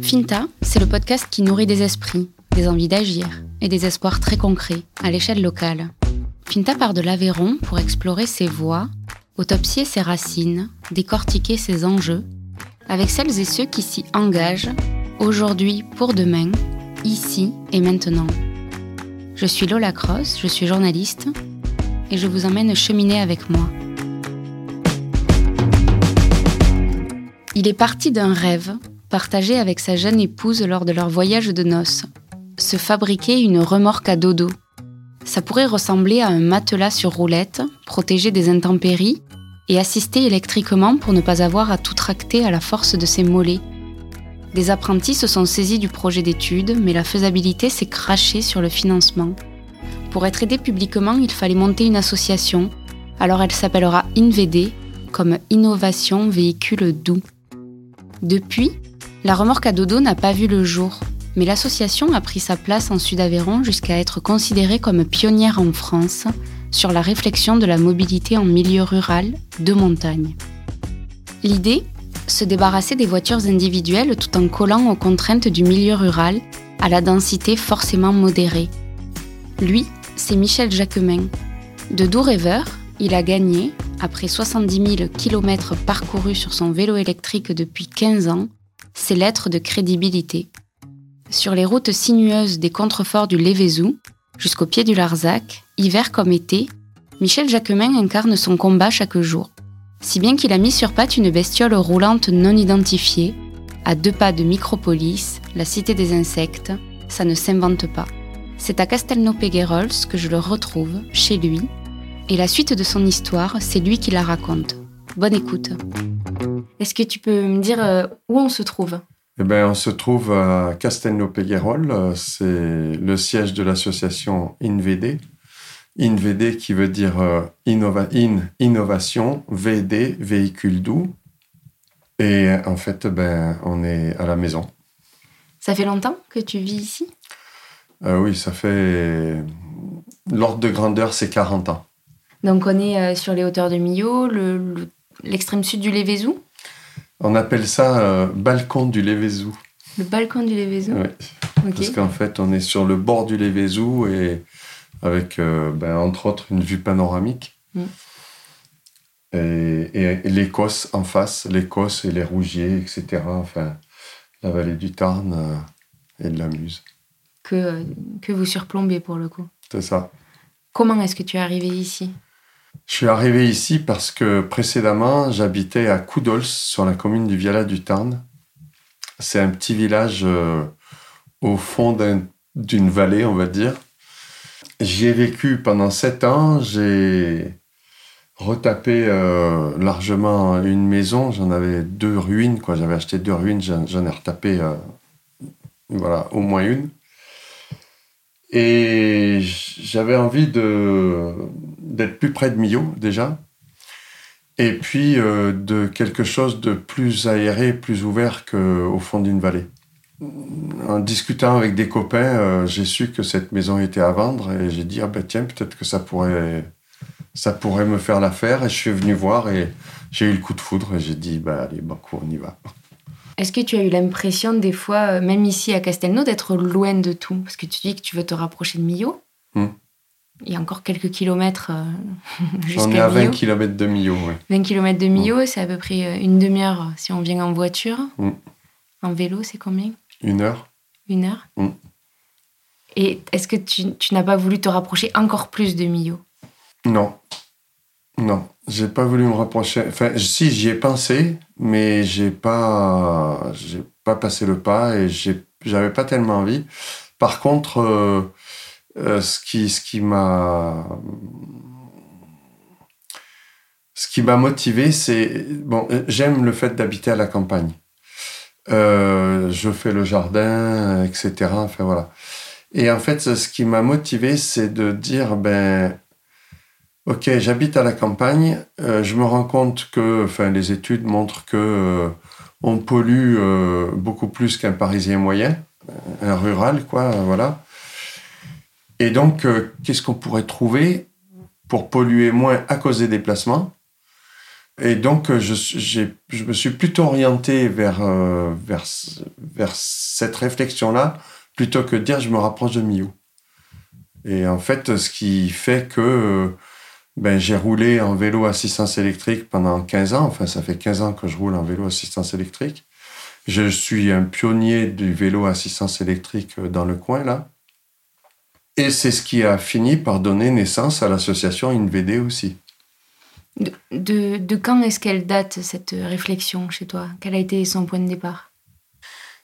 Finta c'est le podcast qui nourrit des esprits, des envies d'agir et des espoirs très concrets à l'échelle locale. Finta part de l'Aveyron pour explorer ses voies, autopsier ses racines, décortiquer ses enjeux, avec celles et ceux qui s'y engagent, aujourd'hui pour demain, ici et maintenant. Je suis Lola Cross, je suis journaliste, et je vous emmène cheminer avec moi. Il est parti d'un rêve, partagé avec sa jeune épouse lors de leur voyage de noces. Se fabriquer une remorque à dodo. Ça pourrait ressembler à un matelas sur roulette, protégé des intempéries, et assisté électriquement pour ne pas avoir à tout tracter à la force de ses mollets. Des apprentis se sont saisis du projet d'étude, mais la faisabilité s'est crachée sur le financement. Pour être aidé publiquement, il fallait monter une association, alors elle s'appellera INVD, comme Innovation Véhicule Doux. Depuis, la remorque à dodo n'a pas vu le jour, mais l'association a pris sa place en Sud-Aveyron jusqu'à être considérée comme pionnière en France sur la réflexion de la mobilité en milieu rural de montagne. L'idée Se débarrasser des voitures individuelles tout en collant aux contraintes du milieu rural à la densité forcément modérée. Lui, c'est Michel Jacquemin. De doux rêveur, il a gagné, après 70 000 km parcourus sur son vélo électrique depuis 15 ans, ses lettres de crédibilité. Sur les routes sinueuses des contreforts du Lévézou, jusqu'au pied du Larzac, hiver comme été, Michel Jacquemin incarne son combat chaque jour. Si bien qu'il a mis sur patte une bestiole roulante non identifiée, à deux pas de Micropolis, la cité des insectes, ça ne s'invente pas. C'est à Castelnau-Péguerols que je le retrouve, chez lui, et la suite de son histoire, c'est lui qui la raconte. Bonne écoute. Est-ce que tu peux me dire euh, où on se trouve? Eh ben, on se trouve à Castelnau-Péguerol, c'est le siège de l'association INVD. INVD qui veut dire euh, in, innovation, VD, véhicule doux. Et en fait, ben, on est à la maison. Ça fait longtemps que tu vis ici? Euh, Oui, ça fait. L'ordre de grandeur, c'est 40 ans. Donc on est euh, sur les hauteurs de Millau, l'extrême sud du Lévézou On appelle ça euh, balcon du Lévézou. Le balcon du Lévézou Oui. Parce qu'en fait, on est sur le bord du Lévézou et avec, euh, ben, entre autres, une vue panoramique. Mm. Et, l'Écosse en face, l'Écosse et les Rougiers, etc. Enfin, la vallée du Tarn et de la Muse. Que, que vous surplombez pour le coup. C'est ça. Comment est-ce que tu es arrivé ici? Je suis arrivé ici parce que précédemment, j'habitais à Coudols, sur la commune du Viala du Tarn. C'est un petit village euh, au fond d'une vallée, on va dire. J'y ai vécu pendant sept ans. J'ai retapé euh, largement une maison. J'en avais deux ruines, quoi. J'avais acheté deux ruines, j'en ai retapé, euh, voilà, au moins une. Et j'avais envie de d'être plus près de Millau déjà, et puis euh, de quelque chose de plus aéré, plus ouvert qu'au fond d'une vallée. En discutant avec des copains, euh, j'ai su que cette maison était à vendre et j'ai dit ah ben tiens peut-être que ça pourrait ça pourrait me faire l'affaire et je suis venu voir et j'ai eu le coup de foudre et j'ai dit bah allez banco on y va. Est-ce que tu as eu l'impression des fois, euh, même ici à Castelnau, d'être loin de tout? Parce que tu dis que tu veux te rapprocher de Millau. Hmm. Il y a encore quelques kilomètres euh, jusqu'à On est à 20 km de Millau, oui. 20 km de Millau, c'est à peu près euh, une demi-heure si on vient en voiture. Hmm. En vélo, c'est combien? Une heure. Une heure? Hmm. Et est-ce que tu, tu n'as pas voulu te rapprocher encore plus de Millau? Non. Non, j'ai pas voulu me rapprocher. Enfin, si j'y ai pensé, mais j'ai pas, j'ai pas passé le pas et j'avais pas tellement envie. Par contre, euh, euh, ce qui, ce qui m'a, ce qui m'a motivé, c'est bon, j'aime le fait d'habiter à la campagne. Euh, je fais le jardin, etc. Enfin voilà. Et en fait, ce qui m'a motivé, c'est de dire ben Ok, j'habite à la campagne. Euh, je me rends compte que, enfin, les études montrent que euh, on pollue euh, beaucoup plus qu'un Parisien moyen, un rural, quoi, voilà. Et donc, qu'est-ce qu'on pourrait trouver pour polluer moins à cause des déplacements? Et donc, je, je me suis plutôt orienté vers, vers, vers cette réflexion-là, plutôt que de dire je me rapproche de Mio. Et en fait, ce qui fait que ben, j'ai roulé en vélo assistance électrique pendant 15 ans. Enfin, ça fait 15 ans que je roule en vélo assistance électrique. Je suis un pionnier du vélo assistance électrique dans le coin, là. Et c'est ce qui a fini par donner naissance à l'association InVD aussi. De, de, quand est-ce qu'elle date, cette réflexion chez toi? Quel a été son point de départ?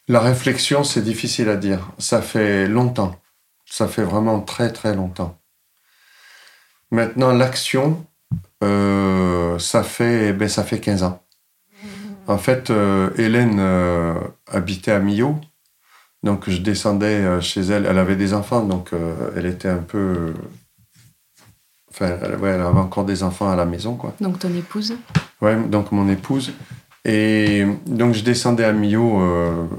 La réflexion, c'est difficile à dire. Ça fait longtemps. Ça fait vraiment très, très longtemps. Maintenant, l'action, euh, ça, fait, ben, ça fait 15 ans. En fait, euh, Hélène euh, habitait à Millau. Donc, je descendais chez elle. Elle avait des enfants, donc elle était un peu. Enfin, elle, elle, avait encore des enfants à la maison, quoi. Donc, ton épouse? Ouais, donc mon épouse. Et donc, je descendais à Millau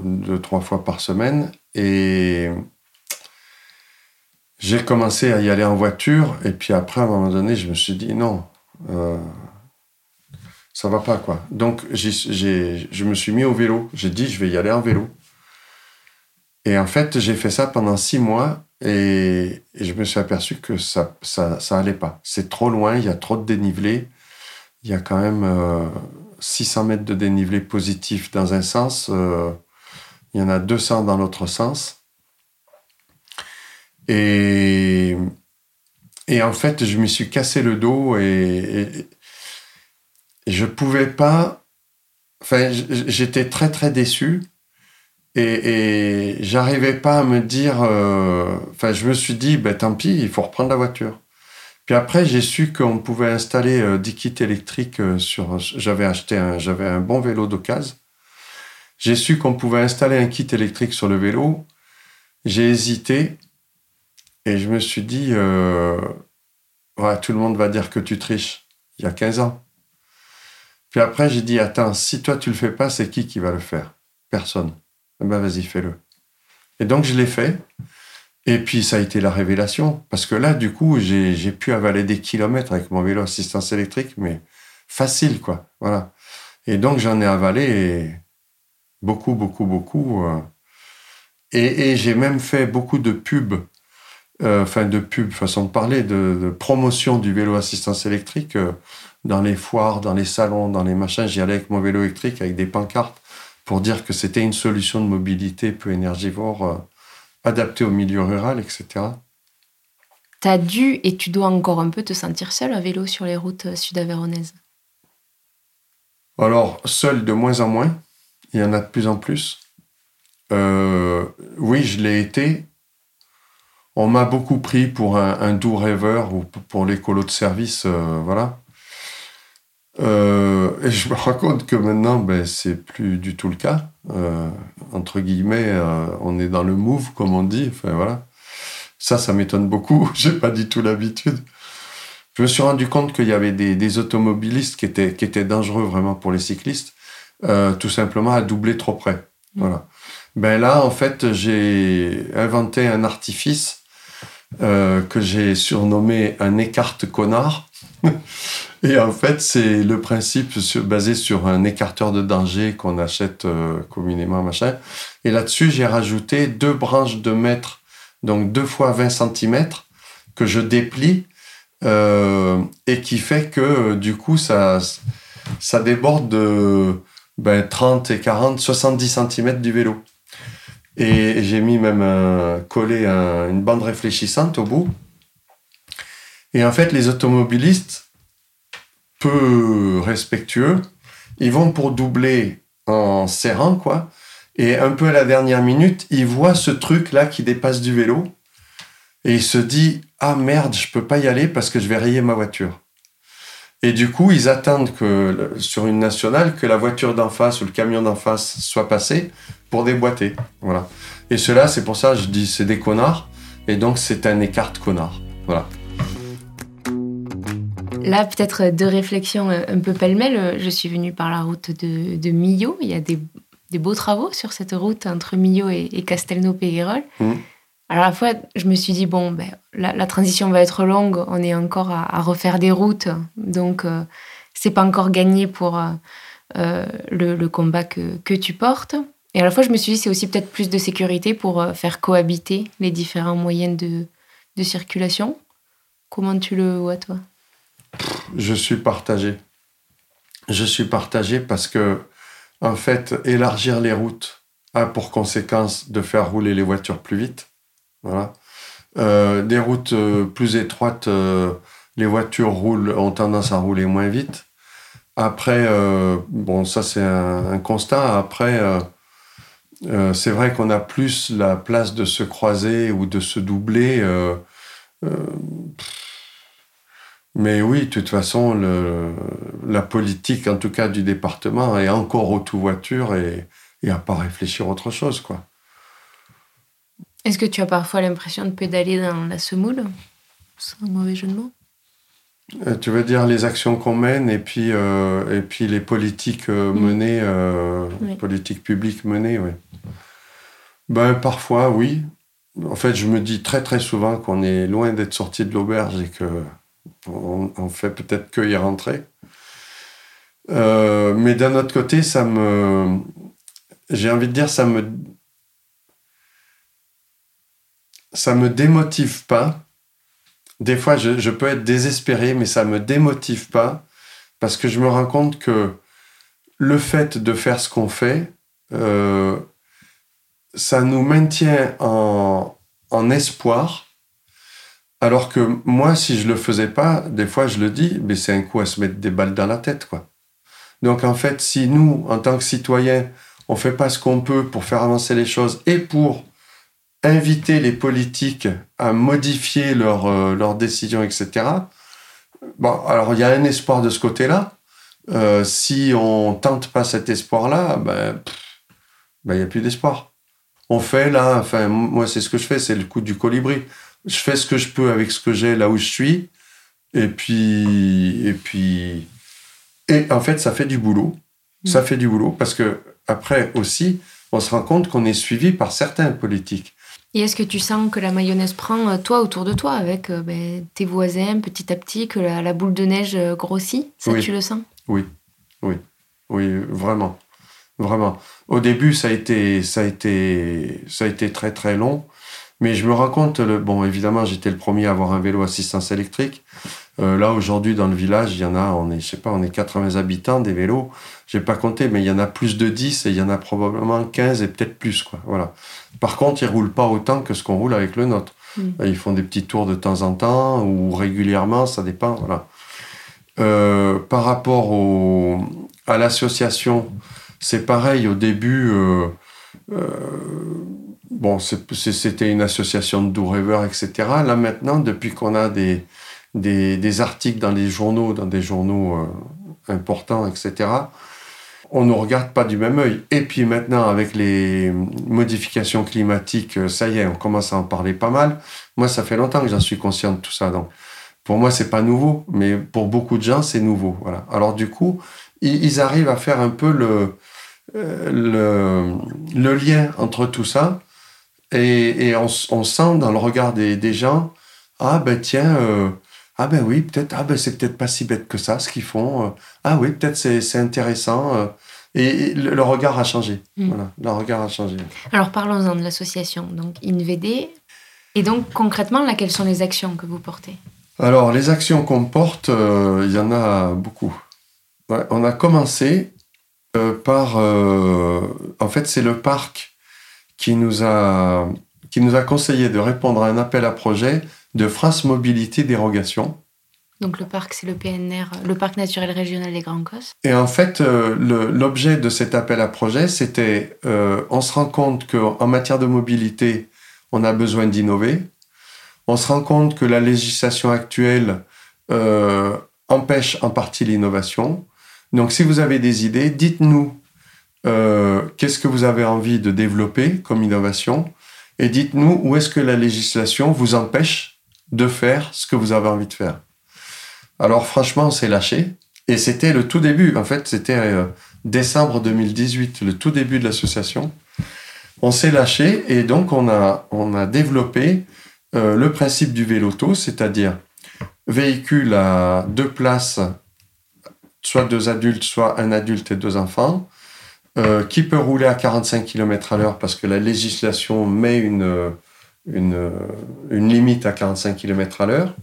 deux, trois fois par semaine. Et j'ai commencé à y aller en voiture, et puis après, à un moment donné, je me suis dit non, euh, ça va pas, quoi. Donc, je me suis mis au vélo. J'ai dit, je vais y aller en vélo. Et en fait, j'ai fait ça pendant six mois, et, je me suis aperçu que ça, ça, ça allait pas. C'est trop loin, il y a trop de dénivelé. Il y a quand même 600 euh, mètres de dénivelé positif dans un sens, euh, il y en a 200 dans l'autre sens. Et, et en fait, je me suis cassé le dos et, et, je pouvais pas. Enfin, j'étais très très déçu et, j'arrivais pas à me dire. Euh, enfin, je me suis dit, ben tant pis, il faut reprendre la voiture. Puis après, j'ai su qu'on pouvait installer euh, des kits électriques euh, sur. J'avais acheté un, j'avais un bon vélo d'occasion. J'ai su qu'on pouvait installer un kit électrique sur le vélo. J'ai hésité et je me suis dit, euh, tout le monde va dire que tu triches. Il y a 15 ans. Puis après, j'ai dit, attends, si toi tu le fais pas, c'est qui qui va le faire? Personne. Ben vas-y, fais-le. Et donc je l'ai fait. Et puis ça a été la révélation. Parce que là, du coup, j'ai pu avaler des kilomètres avec mon vélo assistance électrique, mais facile, quoi. Voilà. Et donc j'en ai avalé beaucoup, beaucoup, beaucoup. Euh. Et, j'ai même fait beaucoup de pubs euh, enfin de pub, façon de parler, de, promotion du vélo assistance électrique euh, dans les foires, dans les salons, dans les machins. J'y allais avec mon vélo électrique avec des pancartes pour dire que c'était une solution de mobilité peu énergivore, euh, adaptée au milieu rural, etc. Tu as dû et tu dois encore un peu te sentir seul à vélo sur les routes sud-aveyronaises Alors, seul de moins en moins. Il y en a de plus en plus. oui, je l'ai été on m'a beaucoup pris pour un, doux rêveur ou pour l'écolo de service, euh, voilà. Euh, et je me rends compte que maintenant, ben, c'est plus du tout le cas. Euh, entre guillemets, on est dans le move, comme on dit. Enfin, voilà. Ça, ça m'étonne beaucoup. J'ai pas du tout l'habitude. Je me suis rendu compte qu'il y avait des, automobilistes qui étaient, qui étaient dangereux vraiment pour les cyclistes, tout simplement à doubler trop près. Voilà. Ben là, en fait, j'ai inventé un artifice euh, que j'ai surnommé un écarte connard. Et en fait, c'est le principe basé sur un écarteur de danger qu'on achète euh, communément, machin. Et là-dessus, j'ai rajouté deux branches de mètre, donc deux fois 20 cm, que je déplie euh, et qui fait que du coup, ça, ça déborde de ben, 30 et 40, 70 cm du vélo. Et j'ai mis même un, collé une bande réfléchissante au bout. Et en fait, les automobilistes, peu respectueux, ils vont pour doubler en serrant, quoi. Et un peu à la dernière minute, ils voient ce truc-là qui dépasse du vélo. Et il se dit, ah merde, je peux pas y aller parce que je vais rayer ma voiture. Et du coup, ils attendent que sur une nationale que la voiture d'en face ou le camion d'en face soit passé pour déboîter. Voilà. Et cela, c'est pour ça je dis c'est des connards. Et donc, c'est un écart connard. Voilà. Là, peut-être deux réflexions un peu pêle-mêle. Je suis venue par la route de, de Millau. Il y a des, beaux travaux sur cette route entre Millau et, Castelnau-Péguerol. Mmh. Alors à la fois, je me suis dit, bon, ben, la, transition va être longue, on est encore à, refaire des routes, donc euh, c'est pas encore gagné pour le, combat que, que, tu portes. Et à la fois, je me suis dit, c'est aussi peut-être plus de sécurité pour faire cohabiter les différents moyens de, de circulation. Comment tu le vois, toi? Je suis partagé. Je suis partagé parce que, en fait, élargir les routes a pour conséquence de faire rouler les voitures plus vite. Voilà. Euh, des routes euh, plus étroites, euh, les voitures roulent, ont tendance à rouler moins vite. Après, bon, ça c'est un, constat. Après, c'est vrai qu'on a plus la place de se croiser ou de se doubler. Mais oui, de toute façon, le, la politique, en tout cas du département, est encore au tout voiture et, et à pas réfléchir autre chose, quoi. Est-ce que tu as parfois l'impression de pédaler dans la semoule? C'est un mauvais jeu de mots. Euh, tu veux dire les actions qu'on mène et puis, euh, et puis les politiques euh, mm. menées, politiques publiques menées, oui. Ben, parfois, oui. En fait, je me dis très très souvent qu'on est loin d'être sorti de l'auberge et que on, fait peut-être que y rentrer. mais d'un autre côté, ça me, j'ai envie de dire, ça me, ça me démotive pas. Des fois, je, peux être désespéré, mais ça me démotive pas parce que je me rends compte que le fait de faire ce qu'on fait, euh, ça nous maintient en, en, espoir. Alors que moi, si je le faisais pas, des fois, je le dis, mais c'est un coup à se mettre des balles dans la tête, quoi. Donc, en fait, si nous, en tant que citoyens, on fait pas ce qu'on peut pour faire avancer les choses et pour inviter les politiques à modifier leurs euh, décisions, etc. Bon, alors il y a un espoir de ce côté-là. Euh, si on tente pas cet espoir-là, ben, ben, il n'y a plus d'espoir. On fait là, enfin, moi c'est ce que je fais, c'est le coup du colibri. Je fais ce que je peux avec ce que j'ai là où je suis, et puis, et puis, et en fait, ça fait du boulot. Ça mm. fait du boulot parce que après aussi, on se rend compte qu'on est suivi par certains politiques. Et est-ce que tu sens que la mayonnaise prend euh, toi autour de toi avec euh, ben, tes voisins petit à petit, que la, boule de neige euh, grossit? Ça, tu le sens? Oui, oui, oui, vraiment, vraiment. Au début, ça a été, ça a été, ça a été très très long, mais je me rends compte. bon, évidemment, j'étais le premier à avoir un vélo assistance électrique. Euh, là, aujourd'hui, dans le village, il y en a, on est, je sais pas, on est 80 habitants, des vélos. J'ai pas compté, mais il y en a plus de 10 et il y en a probablement 15 et peut-être plus, quoi. Voilà. Par contre, ils roulent pas autant que ce qu'on roule avec le nôtre. Mm. Ils font des petits tours de temps en temps ou régulièrement, ça dépend, voilà. Euh, par rapport au, à l'association, c'est pareil. Au début, euh, bon, c'était une association de doux rêveurs, etc. Là maintenant, depuis qu'on a des, des, articles dans les journaux, dans des journaux euh, importants, etc., on ne regarde pas du même œil. Et puis maintenant, avec les modifications climatiques, euh, ça y est, on commence à en parler pas mal. Moi, ça fait longtemps que j'en suis conscient de tout ça. Donc, pour moi, c'est pas nouveau, mais pour beaucoup de gens, c'est nouveau. Voilà. Alors, du coup, ils, arrivent à faire un peu le, euh, le, lien entre tout ça. Et, on, sent dans le regard des, gens, ah ben tiens, ah ben oui, peut-être, ah ben c'est peut-être pas si bête que ça ce qu'ils font. Euh. Ah oui, peut-être c'est intéressant. Euh. Et, le, regard a changé. Mm. Voilà, le regard a changé. Alors parlons-en de l'association, donc INVD. Et donc concrètement, là, quelles sont les actions que vous portez? Alors les actions qu'on porte, euh, il y en a beaucoup. on a commencé par, en fait, c'est le parc qui nous a qui nous a conseillé de répondre à un appel à projet de France Mobilité Dérogation. Donc le parc, c'est le PNR, le parc naturel régional des Grands Cosses. Et en fait, euh, l'objet de cet appel à projet, c'était, euh, on se rend compte qu'en matière de mobilité, on a besoin d'innover. On se rend compte que la législation actuelle euh, empêche en partie l'innovation. Donc si vous avez des idées, dites-nous qu'est-ce que vous avez envie de développer comme innovation? Et dites-nous où est-ce que la législation vous empêche de faire ce que vous avez envie de faire? Alors franchement, on s'est lâché. Et c'était le tout début. En fait, c'était euh, décembre 2018, le tout début de l'association. On s'est lâché et donc on a, on a développé euh, le principe du véloto, c'est-à-dire véhicule à deux places soit deux adultes, soit un adulte et deux enfants, euh, qui peut rouler à 45 km à l'heure parce que la législation met une, une, une limite à 45 km à l'heure,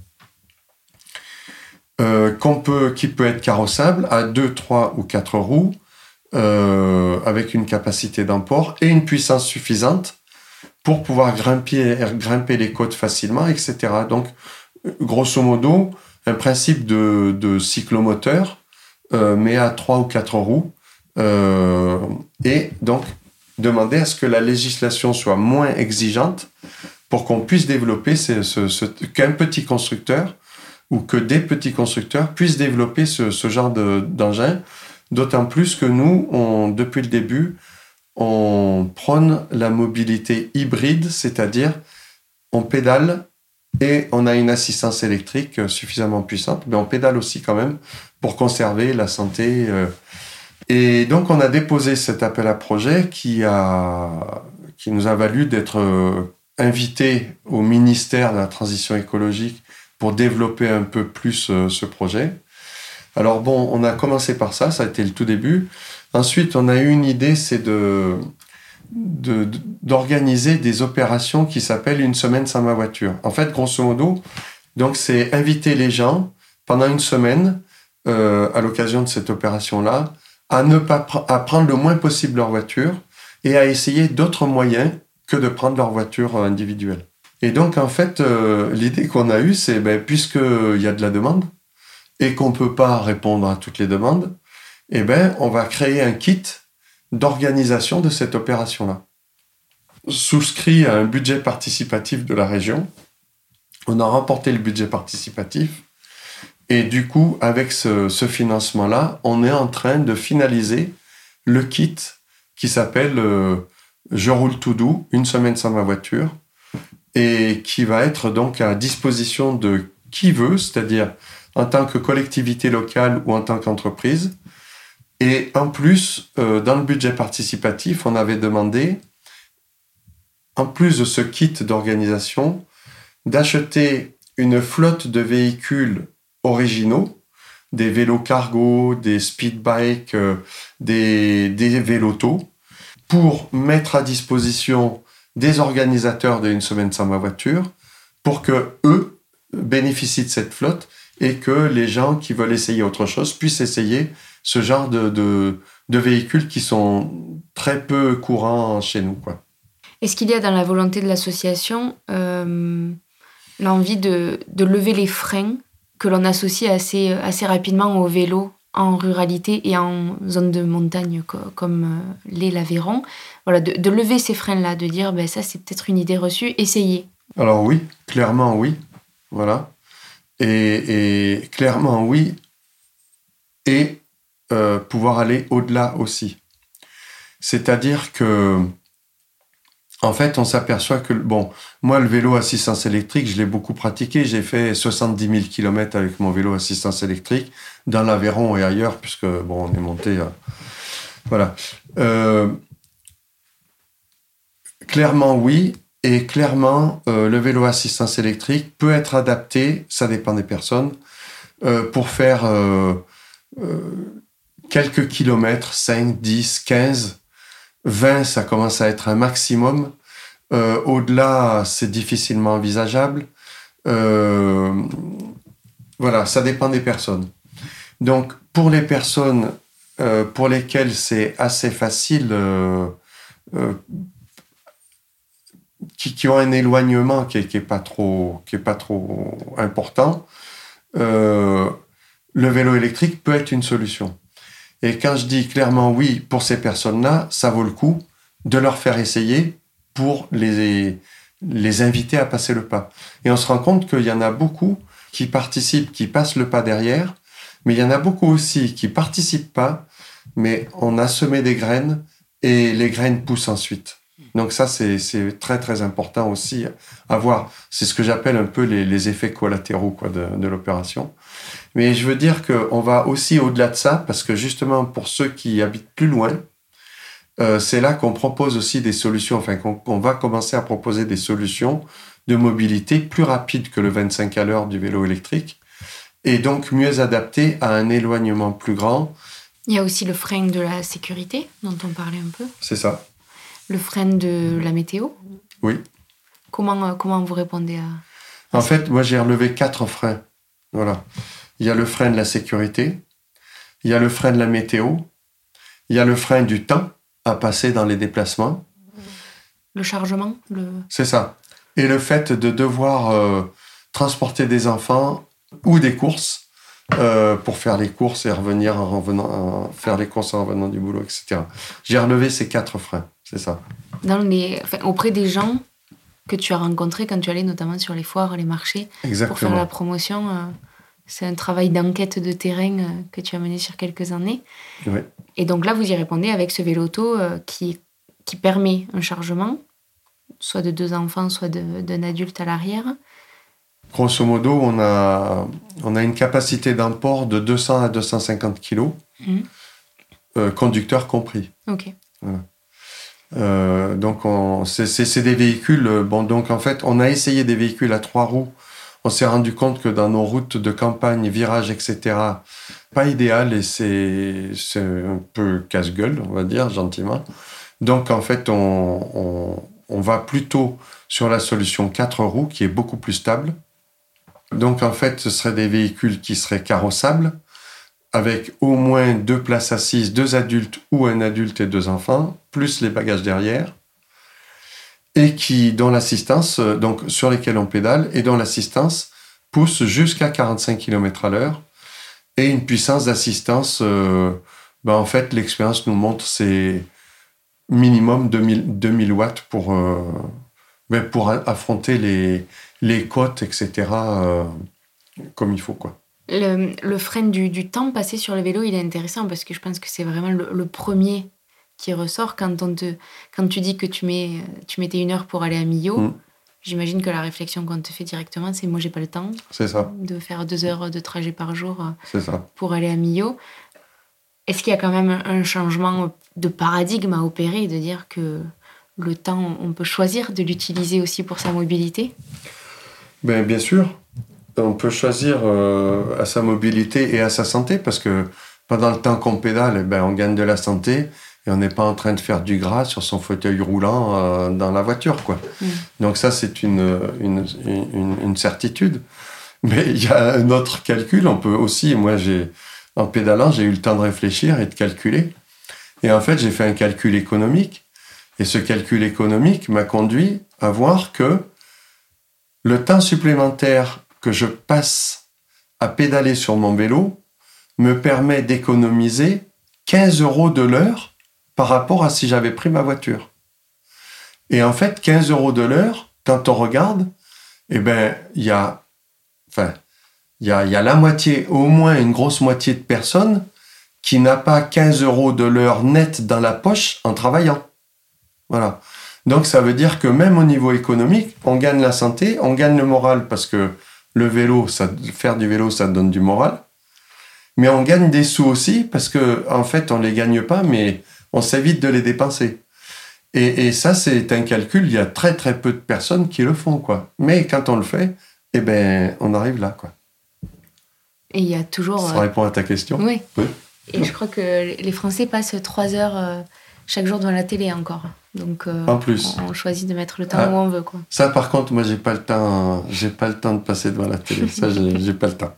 euh, peut, qui peut être carrossable à 2, 3 ou 4 roues, euh, avec une capacité d'emport et une puissance suffisante pour pouvoir grimper, les côtes facilement, etc. Donc, grosso modo, un principe de, cyclomoteur, euh, mais à 3 ou 4 roues. Euh, et donc, demander à ce que la législation soit moins exigeante pour qu'on puisse développer ce, qu'un petit constructeur ou que des petits constructeurs puissent développer ce, genre d'engin, d'autant plus que nous, depuis le début, on prône la mobilité hybride, c'est-à-dire on pédale et on a une assistance électrique suffisamment puissante, mais on pédale aussi quand même pour conserver la santé. Euh. Et donc on a déposé cet appel à projet qui, a, qui nous a valu d'être euh, invité au ministère de la Transition écologique pour développer un peu plus euh, ce projet. Alors bon, on a commencé par ça, ça a été le tout début. Ensuite, on a eu une idée, c'est de d'organiser des opérations qui s'appellent une semaine sans ma voiture. En fait, grosso modo, donc c'est inviter les gens pendant une semaine euh, à l'occasion de cette opération-là à ne pas prendre le moins possible leur voiture et à essayer d'autres moyens que de prendre leur voiture individuelle. Et donc en fait, euh, l'idée qu'on a eue, c'est ben, puisqu'il y a de la demande et qu'on ne peut pas répondre à toutes les demandes, eh ben, on va créer un kit d'organisation de cette opération-là. Souscrit à un budget participatif de la région, on a remporté le budget participatif et du coup, avec ce, financement-là, on est en train de finaliser le kit qui s'appelle euh, Je roule tout doux, une semaine sans ma voiture, et qui va être donc à disposition de qui veut, c'est-à-dire en tant que collectivité locale ou en tant qu'entreprise, et en plus, euh, dans le budget participatif, on avait demandé, en plus de ce kit d'organisation, d'acheter une flotte de véhicules originaux, des vélos cargo, des speed bikes, euh, des, des vélotos, pour mettre à disposition des organisateurs d'une semaine sans ma voiture, pour que eux bénéficient de cette flotte et que les gens qui veulent essayer autre chose puissent essayer ce genre de, de, véhicules qui sont très peu courants chez nous. Est-ce qu'il y a dans la volonté de l'association euh, l'envie de, de, lever les freins que l'on associe assez, assez rapidement au vélo en ruralité et en zone de montagne comme euh, l'est l'Aveyron voilà, de, lever ces freins-là, de dire ben, ça c'est peut-être une idée reçue, essayez. Alors oui, clairement oui. Voilà. Et, et clairement oui. Et euh, pouvoir aller au-delà aussi. C'est-à-dire que, en fait, on s'aperçoit que, bon, moi, le vélo assistance électrique, je l'ai beaucoup pratiqué. J'ai fait 70 000 km avec mon vélo assistance électrique dans l'Aveyron et ailleurs, puisque, bon, on est monté. Euh, voilà. Euh, clairement, oui. Et clairement, le vélo assistance électrique peut être adapté, ça dépend des personnes, pour faire quelques kilomètres, 5, 10, 15, 20, ça commence à être un maximum. Euh, au-delà, c'est difficilement envisageable. Euh, voilà, ça dépend des personnes. Donc, pour les personnes euh, pour lesquelles c'est assez facile, qui, ont un éloignement qui n'est pas trop, qui est pas trop important, le vélo électrique peut être une solution. Et quand je dis clairement oui pour ces personnes-là, ça vaut le coup de leur faire essayer pour les, les inviter à passer le pas. Et on se rend compte qu'il y en a beaucoup qui participent, qui passent le pas derrière, mais il y en a beaucoup aussi qui participent pas, mais on a semé des graines et les graines poussent ensuite. Donc ça, c'est très très important aussi à voir. C'est ce que j'appelle un peu les, les, effets collatéraux quoi, de, de l'opération. Mais je veux dire qu'on va aussi au-delà de ça, parce que justement, pour ceux qui habitent plus loin, euh, c'est là qu'on propose aussi des solutions, enfin qu'on va commencer à proposer des solutions de mobilité plus rapides que le 25 à l'heure du vélo électrique et donc mieux adapté à un éloignement plus grand. Il y a aussi le frein de la sécurité dont on parlait un peu. C'est ça. Le frein de la météo. Oui. Comment, euh, comment vous répondez à... En fait, moi j'ai relevé quatre freins. Voilà. Il y a le frein de la sécurité, il y a le frein de la météo, il y a le frein du temps à passer dans les déplacements. Le chargement le... C'est ça. Et le fait de devoir euh, transporter des enfants ou des courses euh, pour faire les courses et revenir en revenant, faire les courses en revenant du boulot, etc. J'ai relevé ces quatre freins, c'est ça. Dans les, auprès des gens que tu as rencontrés quand tu allais notamment sur les foires, les marchés, pour faire la promotion, euh, c'est un travail d'enquête de terrain euh, que tu as mené sur quelques années. Et donc là, vous y répondez avec ce vélo auto qui, qui permet un chargement, soit de deux enfants, soit d'un adulte à l'arrière. Grosso modo, on a, on a une capacité d'import de 200 à 250 kg, mmh. euh, conducteur compris. Ok. Euh, donc, c'est des véhicules. Euh, bon, donc en fait, on a essayé des véhicules à trois roues. On s'est rendu compte que dans nos routes de campagne, virages, etc., pas idéal et c'est un peu casse-gueule, on va dire gentiment. Donc en fait, on, on, va plutôt sur la solution quatre roues qui est beaucoup plus stable donc en fait, ce seraient des véhicules qui seraient carrossables, avec au moins deux places assises, deux adultes ou un adulte et deux enfants, plus les bagages derrière, et qui, dont l'assistance, euh, donc sur lesquels on pédale, et dont l'assistance pousse jusqu'à 45 km à l'heure, et une puissance d'assistance, euh, ben en fait, l'expérience nous montre c'est minimum 2000, 2000 watts pour, euh, ben pour affronter les, les côtes, etc., comme il faut. quoi. Le, frein du, temps passé sur le vélo, il est intéressant parce que je pense que c'est vraiment le, premier qui ressort quand, on te, quand tu dis que tu, mets, tu mettais une heure pour aller à Millau. Mm. J'imagine que la réflexion qu'on te fait directement, c'est moi, j'ai pas le temps c'est ça. de faire deux heures de trajet par jour euh, ça. pour aller à Millau. Est-ce qu'il y a quand même un changement de paradigme à opérer, de dire que le temps, on peut choisir de l'utiliser aussi pour sa mobilité? Ben, Bien sûr. On peut choisir euh, à sa mobilité et à sa santé parce que pendant le temps qu'on pédale, ben, on gagne de la santé et on n'est pas en train de faire du gras sur son fauteuil roulant euh, dans la voiture. Quoi. Mm. Donc ça, c'est une, une, une, certitude. Mais il y a un autre calcul. On peut aussi, moi, j'ai en pédalant, j'ai eu le temps de réfléchir et de calculer. Et en fait, j'ai fait un calcul économique. Et ce calcul économique m'a conduit à voir que le temps supplémentaire que je passe à pédaler sur mon vélo me permet d'économiser 15 euros de l'heure par rapport à si j'avais pris ma voiture. Et en fait, 15 euros de l'heure, quand on regarde, eh ben, il y a, enfin, il y a, y a la moitié, au moins une grosse moitié de personnes qui n'a pas 15 euros de l'heure net dans la poche en travaillant. Voilà. Donc ça veut dire que même au niveau économique, on gagne la santé, on gagne le moral parce que le vélo, ça, faire du vélo, ça donne du moral. Mais on gagne des sous aussi parce que en fait, on les gagne pas, mais on s'évite de les dépenser. Et, ça, c'est un calcul. Il y a très très peu de personnes qui le font, quoi. Mais quand on le fait, eh ben, on arrive là, quoi. Et il y a toujours. Ça répond à ta question? Oui. Et je crois que les Français passent trois heures euh, chaque jour devant la télé encore. Donc, euh, en plus. On, choisit de mettre le temps ah. où on veut. Quoi. Ça, par contre, moi, j'ai pas le temps. J'ai pas le temps de passer devant la télé. Ça, j'ai pas le temps.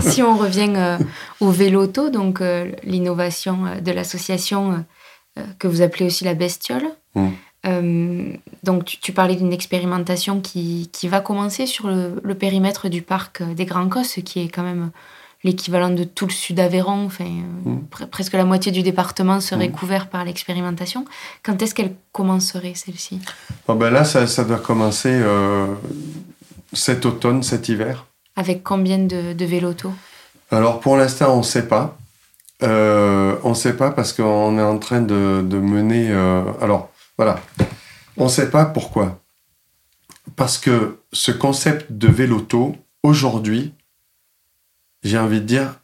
si on revient euh, au vélo auto, donc euh, l'innovation de l'association que vous appelez aussi la bestiole. Mmh. donc, tu, parlais d'une expérimentation qui, qui, va commencer sur le, le, périmètre du parc des Grands Cosses, qui est quand même l'équivalent de tout le sud Aveyron, enfin, euh, mm. presque la moitié du département serait mm. couvert par l'expérimentation. Quand est-ce qu'elle commencerait, celle-ci? Oh ben Là, ça, ça, doit commencer euh, cet automne, cet hiver. Avec combien de, de vélotos Alors, pour l'instant, on ne sait pas. Euh, on ne sait pas parce qu'on est en train de, mener... alors, voilà. On ne sait pas pourquoi. Parce que ce concept de véloto, aujourd'hui, j'ai envie de dire,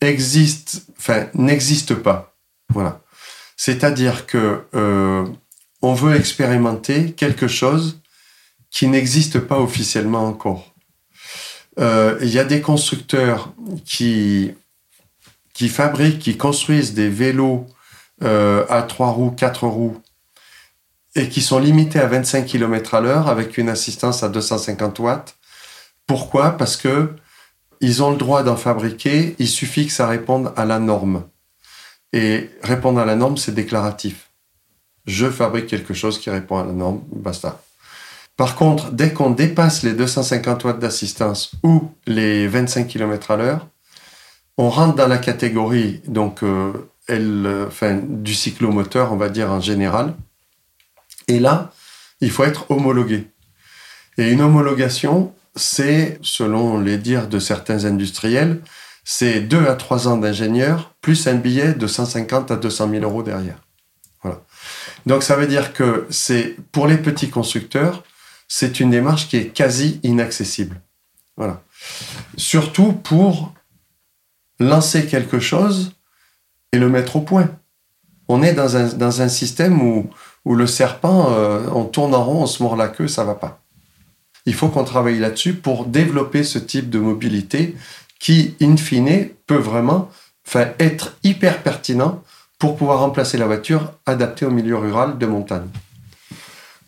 existe, enfin, n'existe pas. Voilà. C'est-à-dire que euh, on veut expérimenter quelque chose qui n'existe pas officiellement encore. Euh, il y a des constructeurs qui, qui fabriquent, qui construisent des vélos euh, à trois roues, quatre roues, et qui sont limités à 25 km à l'heure avec une assistance à 250 watts. Pourquoi? Parce que ils ont le droit d'en fabriquer, il suffit que ça réponde à la norme. Et répondre à la norme, c'est déclaratif. Je fabrique quelque chose qui répond à la norme, basta. Par contre, dès qu'on dépasse les 250 watts d'assistance ou les 25 km à l'heure, on rentre dans la catégorie donc euh, elle, enfin, du cyclomoteur, on va dire en général. Et là, il faut être homologué. Et une homologation, c'est, selon les dires de certains industriels, c'est 2 à 3 ans d'ingénieur plus un billet de 150 à 200 000 euros derrière. Voilà. Donc ça veut dire que c'est pour les petits constructeurs, c'est une démarche qui est quasi inaccessible. Voilà. Surtout pour lancer quelque chose et le mettre au point. On est dans un, dans un système où, le serpent, euh, on tourne en rond, on se mord la queue, ça va pas. Il faut qu'on travaille là-dessus pour développer ce type de mobilité qui, in fine, peut vraiment être hyper pertinent pour pouvoir remplacer la voiture adaptée au milieu rural de montagne.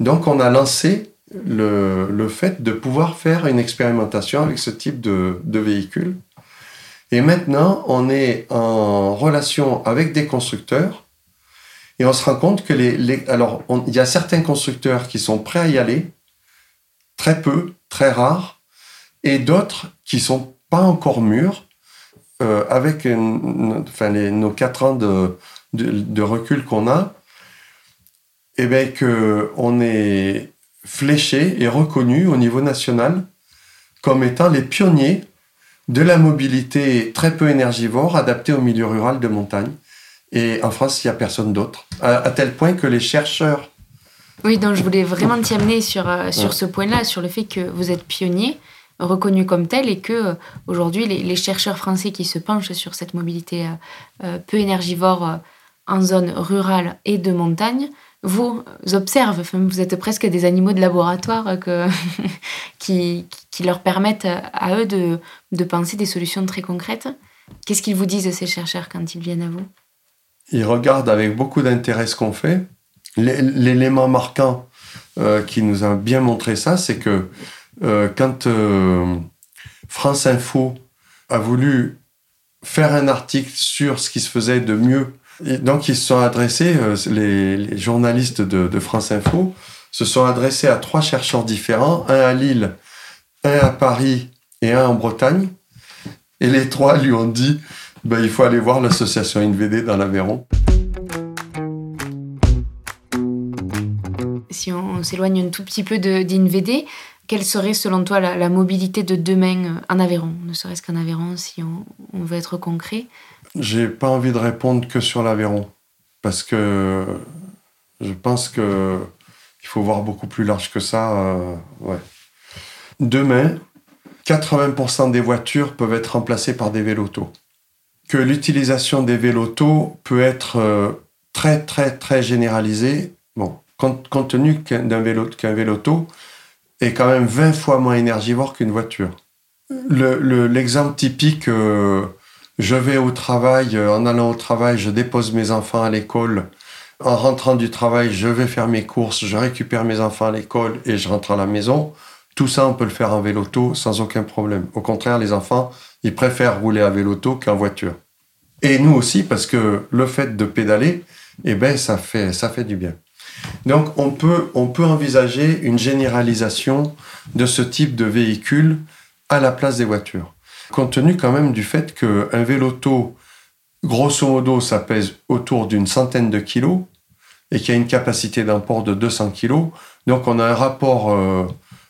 Donc on a lancé le, le fait de pouvoir faire une expérimentation avec ce type de, de véhicule. Et maintenant, on est en relation avec des constructeurs. Et on se rend compte que les, alors il y a certains constructeurs qui sont prêts à y aller, très peu, très rares, et d'autres qui sont pas encore mûrs, euh, avec nos quatre ans de, de, recul qu'on a, et eh bien qu'on est fléché et reconnu au niveau national comme étant les pionniers de la mobilité très peu énergivore adaptée au milieu rural de montagne. Et en France, il n'y a personne d'autre. À, tel point que les chercheurs... Oui, donc je voulais vraiment t'y amener sur, euh, sur ce point-là, sur le fait que vous êtes pionnier, reconnu comme tel, et que euh, aujourd'hui, les, les, chercheurs français qui se penchent sur cette mobilité euh, peu énergivore en zone rurale et de montagne vous observent. vous êtes presque des animaux de laboratoire qui, leur permettent à eux de, de penser des solutions très concrètes. Qu'est-ce qu'ils vous disent, ces chercheurs, quand ils viennent à vous? Ils regardent avec beaucoup d'intérêt ce qu'on fait. L'élément marquant euh, qui nous a bien montré ça, c'est que euh, quand euh, France Info a voulu faire un article sur ce qui se faisait de mieux donc, ils se sont adressés, euh, les, journalistes de, France Info se sont adressés à trois chercheurs différents, un à Lille, un à Paris et un en Bretagne. Et les trois lui ont dit ben, il faut aller voir l'association INVD dans l'Aveyron. Si on, s'éloigne un tout petit peu d'INVD, quelle serait selon toi la, mobilité de demain euh, en Aveyron? Ne serait-ce qu'en Aveyron, si on, on veut être concret j'ai pas envie de répondre que sur l'Aveyron parce que je pense que il faut voir beaucoup plus large que ça. Euh. Demain, 80% des voitures peuvent être remplacées par des vélotos. Que l'utilisation des vélotos peut être euh, très très très généralisée. Bon, compte, tenu qu'un vélo, est quand même 20 fois moins énergivore qu'une voiture. L'exemple le, typique euh, je vais au travail, euh, en allant au travail, je dépose mes enfants à l'école. En rentrant du travail, je vais faire mes courses, je récupère mes enfants à l'école et je rentre à la maison. Tout ça, on peut le faire en véloto sans aucun problème. Au contraire, les enfants, ils préfèrent rouler à véloto qu'en voiture. Et nous aussi, parce que le fait de pédaler, eh ben, ça fait, ça fait du bien. Donc, on peut, on peut envisager une généralisation de ce type de véhicule à la place des voitures compte tenu quand même du fait qu'un vélo-auto, grosso modo, ça pèse autour d'une centaine de kilos et qu'il y a une capacité d'import de 200 kilos. Donc on a un rapport euh,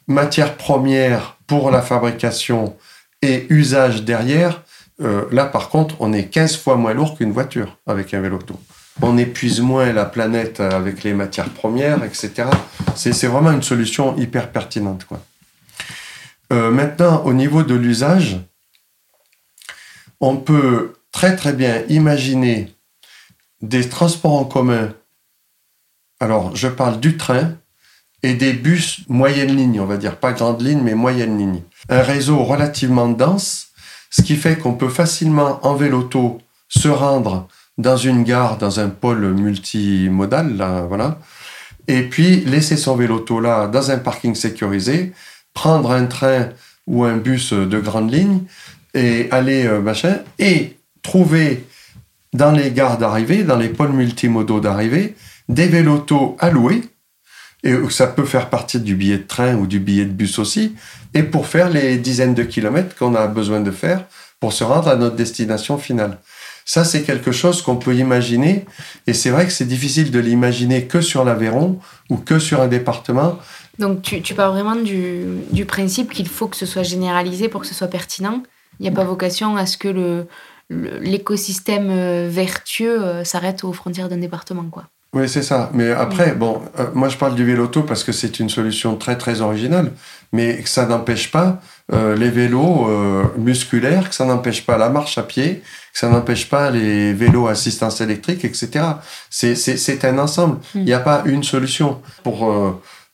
matière première pour la fabrication et usage derrière. Euh, là, par contre, on est 15 fois moins lourd qu'une voiture avec un vélo-auto. On épuise moins la planète avec les matières premières, etc. C'est vraiment une solution hyper pertinente. Euh, maintenant, au niveau de l'usage, on peut très très bien imaginer des transports en commun. Alors, je parle du train et des bus moyenne ligne, on va dire, pas grande ligne, mais moyenne ligne. Un réseau relativement dense, ce qui fait qu'on peut facilement, en vélo-auto, se rendre dans une gare, dans un pôle multimodal, et puis laisser son vélo-auto là, dans un parking sécurisé, prendre un train ou un bus de grande ligne, et aller, euh, machin, et trouver dans les gares d'arrivée, dans les pôles multimodaux d'arrivée, des vélos-autos à louer, et ça peut faire partie du billet de train ou du billet de bus aussi, et pour faire les dizaines de kilomètres qu'on a besoin de faire pour se rendre à notre destination finale. Ça, c'est quelque chose qu'on peut imaginer, et c'est vrai que c'est difficile de l'imaginer que sur l'Aveyron ou que sur un département. Donc tu, tu parles vraiment du principe qu'il faut que ce soit généralisé pour que ce soit pertinent. Il n'y a pas vocation à ce que le, l'écosystème euh, vertueux euh, s'arrête aux frontières d'un département, quoi. Oui, c'est ça. Mais après, bon, euh, moi je parle du vélo-auto parce que c'est une solution très très originale, mais ça n'empêche pas les vélos musculaires, que ça n'empêche pas la marche à pied, que ça n'empêche pas les vélos assistance électrique, etc. C'est un ensemble. Hmm. Il n'y a pas une solution pour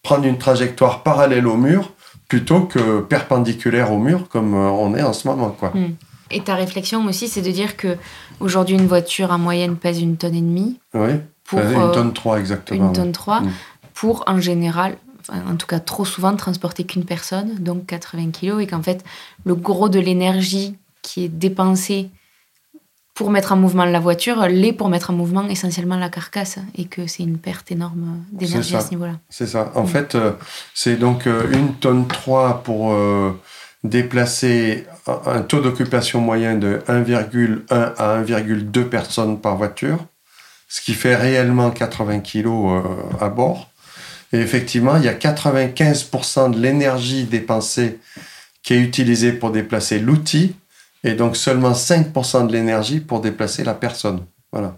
prendre une trajectoire parallèle au mur plutôt que perpendiculaire au mur comme on est en ce moment, quoi. Hmm. Et ta réflexion aussi, c'est de dire que aujourd'hui une voiture en moyenne pèse une tonne et demie. Oui. Pour, une euh, tonne trois exactement. Une tonne trois. Mm. Pour en général, en tout cas trop souvent, transporter qu'une personne, donc 80 kilos, et qu'en fait le gros de l'énergie qui est dépensée pour mettre en mouvement la voiture l'est pour mettre en mouvement essentiellement la carcasse et que c'est une perte énorme d'énergie à ce niveau-là. C'est ça. En mm. fait, euh, c'est donc euh, une tonne 3 pour déplacer un taux d'occupation moyen de 1,1 à 1,2 personnes par voiture, ce qui fait réellement 80 kilos euh, à bord. Et effectivement, il y a 95% de l'énergie dépensée qui est utilisée pour déplacer l'outil et donc seulement 5% de l'énergie pour déplacer la personne. Voilà.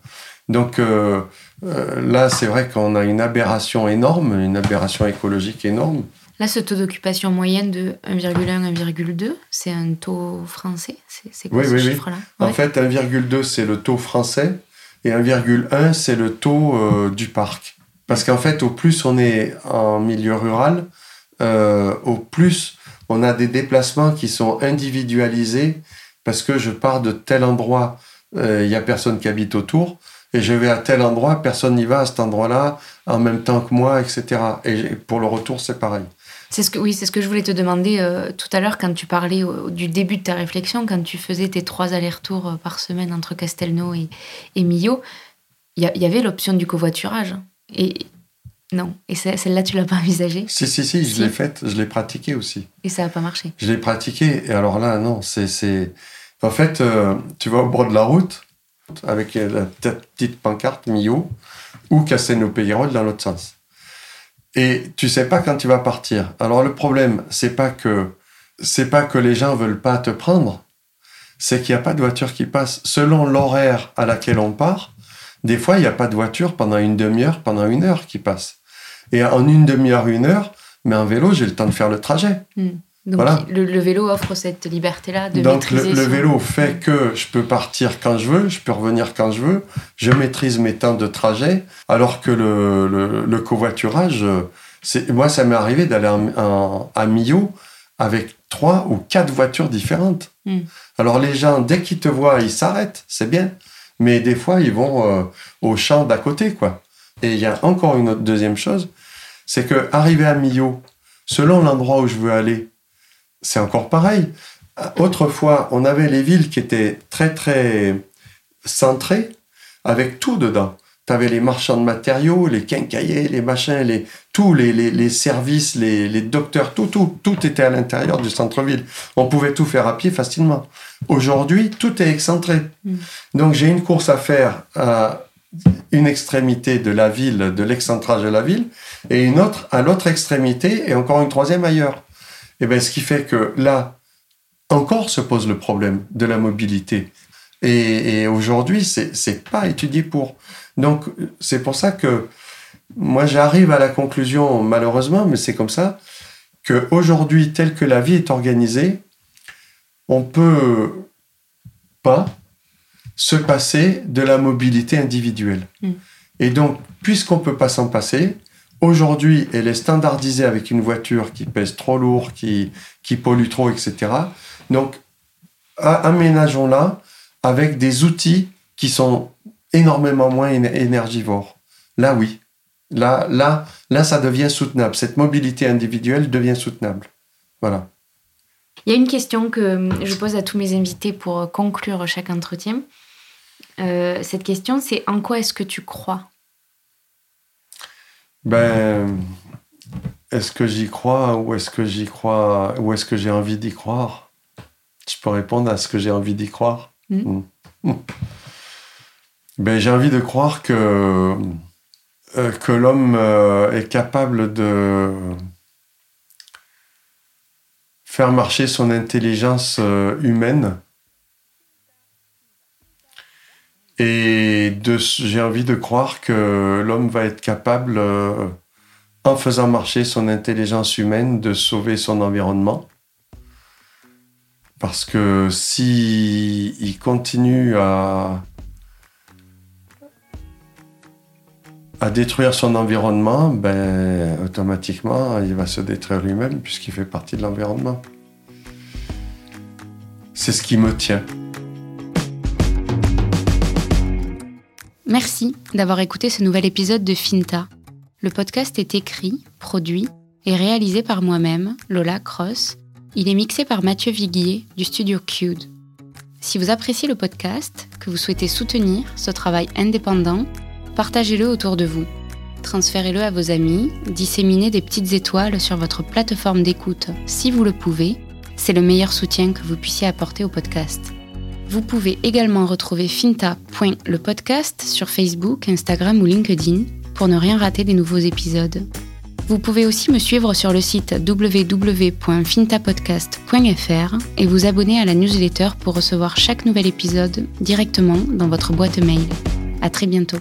Donc euh, euh, là, c'est vrai qu'on a une aberration énorme, une aberration écologique énorme. Là, ce taux d'occupation moyenne de 1,1, 1,2, c'est un taux français? C'est quoi ce chiffre-là? En fait, 1,2, c'est le taux français et 1,1, c'est le taux euh, du parc. Parce qu'en fait, au plus on est en milieu rural, au plus on a des déplacements qui sont individualisés parce que je pars de tel endroit, euh, il n'y a personne qui habite autour, et je vais à tel endroit, personne n'y va à cet endroit-là en même temps que moi, etc. Et pour le retour, c'est pareil. C'est ce que, oui, c'est ce que je voulais te demander euh, tout à l'heure quand tu parlais du début de ta réflexion, quand tu faisais tes trois allers-retours euh, par semaine entre Castelnau et, et Millau. Il y, avait l'option du covoiturage. Et non. Et celle-là, tu l'as pas envisagée? Si, si, si, je l'ai faite, je l'ai pratiquée aussi. Et ça n'a pas marché? Je l'ai pratiquée. Et alors là, non, c'est. En fait, euh, tu vas au bord de la route avec la petite pancarte Millau ou Castelnau-Payerol dans l'autre sens et tu sais pas quand tu vas partir. Alors le problème, c'est pas que c'est pas que les gens veulent pas te prendre, c'est qu'il n'y a pas de voiture qui passe selon l'horaire à laquelle on part. Des fois, il n'y a pas de voiture pendant une demi-heure, pendant une heure qui passe. Et en une demi-heure, une heure, mais en vélo, j'ai le temps de faire le trajet. Hmm. Donc le, vélo offre cette liberté-là de Donc le, le vélo fait que je peux partir quand je veux, je peux revenir quand je veux, je maîtrise mes temps de trajet, alors que le, le covoiturage, moi ça m'est arrivé d'aller à Millau avec trois ou quatre voitures différentes. Hmm. Alors les gens, dès qu'ils te voient, ils s'arrêtent, c'est bien, mais des fois ils vont euh, au champ d'à côté, quoi. Et il y a encore une autre deuxième chose, c'est que arriver à Millau, selon l'endroit où je veux aller, c'est encore pareil. Autrefois, on avait les villes qui étaient très, très centrées, avec tout dedans. Tu avais les marchands de matériaux, les quincaillers, les machins, les, tous les, les, services, les, les, docteurs, tout, tout, tout était à l'intérieur du centre-ville. On pouvait tout faire à pied facilement. Aujourd'hui, tout est excentré. Mm. Donc j'ai une course à faire à une extrémité de la ville, de l'excentrage de la ville, et une autre à l'autre extrémité, et encore une troisième ailleurs. Et eh bien, ce qui fait que là, encore se pose le problème de la mobilité. Et, et aujourd'hui, c'est pas étudié pour. Donc, c'est pour ça que moi, j'arrive à la conclusion, malheureusement, mais c'est comme ça, qu'aujourd'hui, tel que la vie est organisée, on peut pas se passer de la mobilité individuelle. Mm. Et donc, puisqu'on peut pas s'en passer, aujourd'hui elle est standardisée avec une voiture qui pèse trop lourd, qui, qui pollue trop, etc. Donc, aménageons-la avec des outils qui sont énormément moins énergivores. Là, oui. Là, là, là, ça devient soutenable. Cette mobilité individuelle devient soutenable. Voilà. Il y a une question que je pose à tous mes invités pour conclure chaque entretien. Euh, cette question, c'est en quoi est-ce que tu crois Ben, est-ce que j'y crois ou est-ce que j'y crois ou est-ce que j'ai envie d'y croire? Je peux répondre à ce que j'ai envie d'y croire. Hmm. Hmm. Ben, j'ai envie de croire que euh, que l'homme euh, est capable de faire marcher son intelligence euh, humaine. Et j'ai envie de croire que l'homme va être capable, en faisant marcher son intelligence humaine, de sauver son environnement. Parce que s'il il continue à, à détruire son environnement, ben, automatiquement, il va se détruire lui-même puisqu'il fait partie de l'environnement. C'est ce qui me tient. Merci d'avoir écouté ce nouvel épisode de Finta. Le podcast est écrit, produit et réalisé par moi-même, Lola Cross. Il est mixé par Mathieu Viguier du studio Cued. Si vous appréciez le podcast, que vous souhaitez soutenir ce travail indépendant, partagez-le autour de vous. Transférez-le à vos amis, disséminez des petites étoiles sur votre plateforme d'écoute si vous le pouvez. C'est le meilleur soutien que vous puissiez apporter au podcast. Vous pouvez également retrouver finta.le podcast sur Facebook, Instagram ou LinkedIn pour ne rien rater des nouveaux épisodes. Vous pouvez aussi me suivre sur le site www.fintapodcast.fr et vous abonner à la newsletter pour recevoir chaque nouvel épisode directement dans votre boîte mail. À très bientôt.